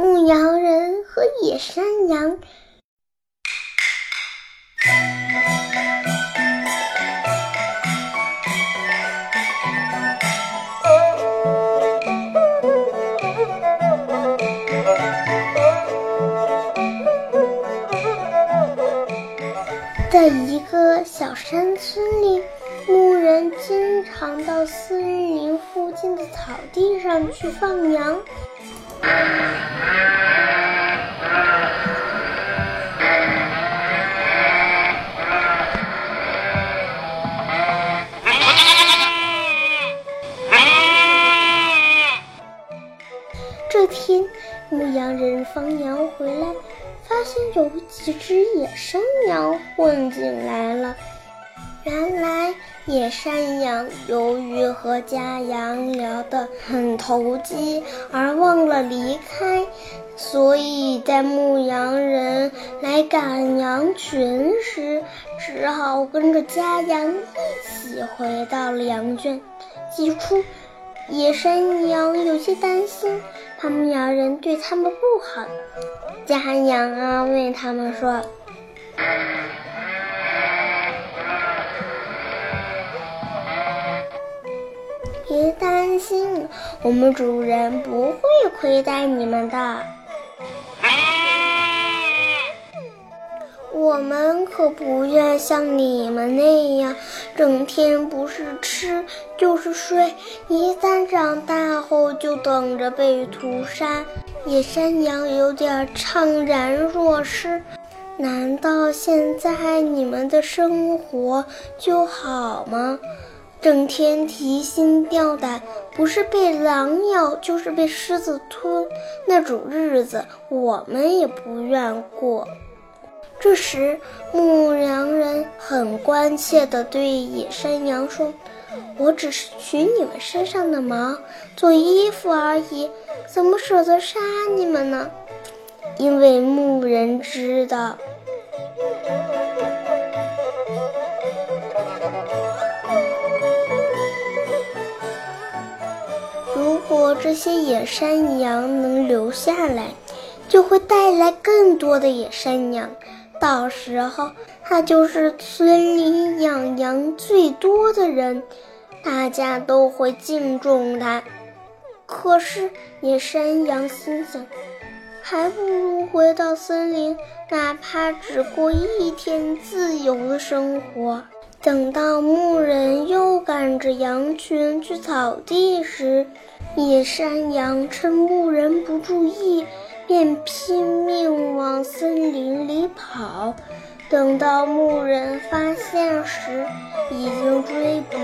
牧羊人和野山羊。在一个小山村里，牧人经常到森林附近的草地上去放羊。这天，牧羊人放羊回来，发现有几只野山羊混进来了。原来，野山羊由于和家羊聊得很投机，而忘了离开，所以在牧羊人来赶羊群时，只好跟着家羊一起回到了羊圈。起初，野山羊有些担心，怕牧羊人对他们不好。家羊安慰他们说。我们主人不会亏待你们的。我们可不愿像你们那样，整天不是吃就是睡，一旦长大后就等着被屠杀。野山羊有点怅然若失。难道现在你们的生活就好吗？整天提心吊胆，不是被狼咬，就是被狮子吞，那种日子我们也不愿过。这时，牧羊人很关切地对野山羊说：“我只是取你们身上的毛做衣服而已，怎么舍得杀你们呢？”因为牧人知道。这些野山羊能留下来，就会带来更多的野山羊。到时候，他就是村里养羊最多的人，大家都会敬重他。可是，野山羊心想，还不如回到森林，哪怕只过一天自由的生活。等到牧人又赶着羊群去草地时，野山羊趁牧人不注意，便拼命往森林里跑。等到牧人发现时，已经追不。